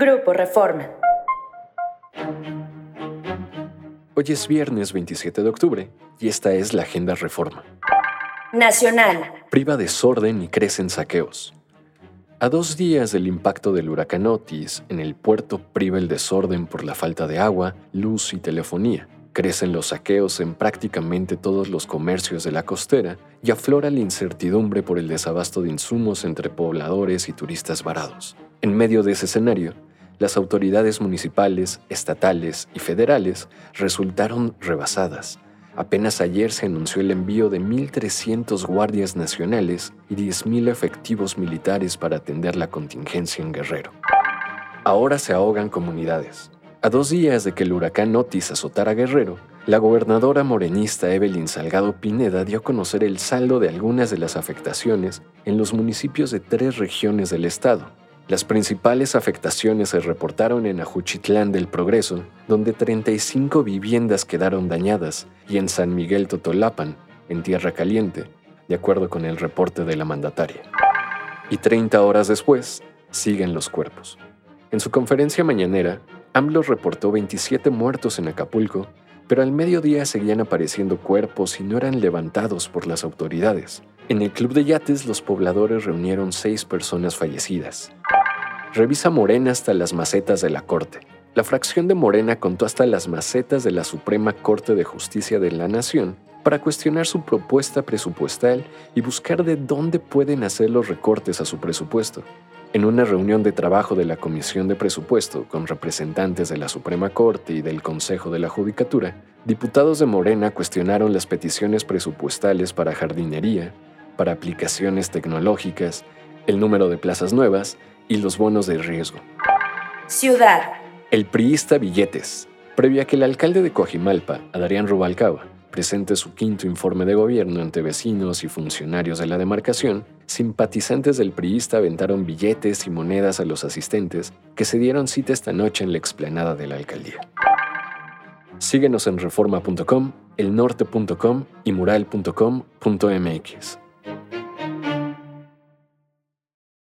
Grupo Reforma. Hoy es viernes 27 de octubre y esta es la Agenda Reforma. Nacional. Priva desorden y crecen saqueos. A dos días del impacto del huracán Otis, en el puerto priva el desorden por la falta de agua, luz y telefonía. Crecen los saqueos en prácticamente todos los comercios de la costera y aflora la incertidumbre por el desabasto de insumos entre pobladores y turistas varados. En medio de ese escenario, las autoridades municipales, estatales y federales resultaron rebasadas. Apenas ayer se anunció el envío de 1.300 guardias nacionales y 10.000 efectivos militares para atender la contingencia en Guerrero. Ahora se ahogan comunidades. A dos días de que el huracán Otis azotara Guerrero, la gobernadora morenista Evelyn Salgado Pineda dio a conocer el saldo de algunas de las afectaciones en los municipios de tres regiones del estado, las principales afectaciones se reportaron en Ajuchitlán del Progreso, donde 35 viviendas quedaron dañadas, y en San Miguel Totolapan, en Tierra Caliente, de acuerdo con el reporte de la mandataria. Y 30 horas después, siguen los cuerpos. En su conferencia mañanera, AMLO reportó 27 muertos en Acapulco, pero al mediodía seguían apareciendo cuerpos y no eran levantados por las autoridades. En el club de yates los pobladores reunieron seis personas fallecidas. Revisa Morena hasta las macetas de la Corte. La fracción de Morena contó hasta las macetas de la Suprema Corte de Justicia de la Nación para cuestionar su propuesta presupuestal y buscar de dónde pueden hacer los recortes a su presupuesto. En una reunión de trabajo de la Comisión de Presupuesto con representantes de la Suprema Corte y del Consejo de la Judicatura, diputados de Morena cuestionaron las peticiones presupuestales para jardinería, para aplicaciones tecnológicas, el número de plazas nuevas y los bonos de riesgo. Ciudad. El priista Billetes. Previo a que el alcalde de Coajimalpa, Adrián Rubalcaba, presente su quinto informe de gobierno ante vecinos y funcionarios de la demarcación, simpatizantes del priista aventaron billetes y monedas a los asistentes que se dieron cita esta noche en la explanada de la alcaldía. Síguenos en reforma.com, elnorte.com y mural.com.mx.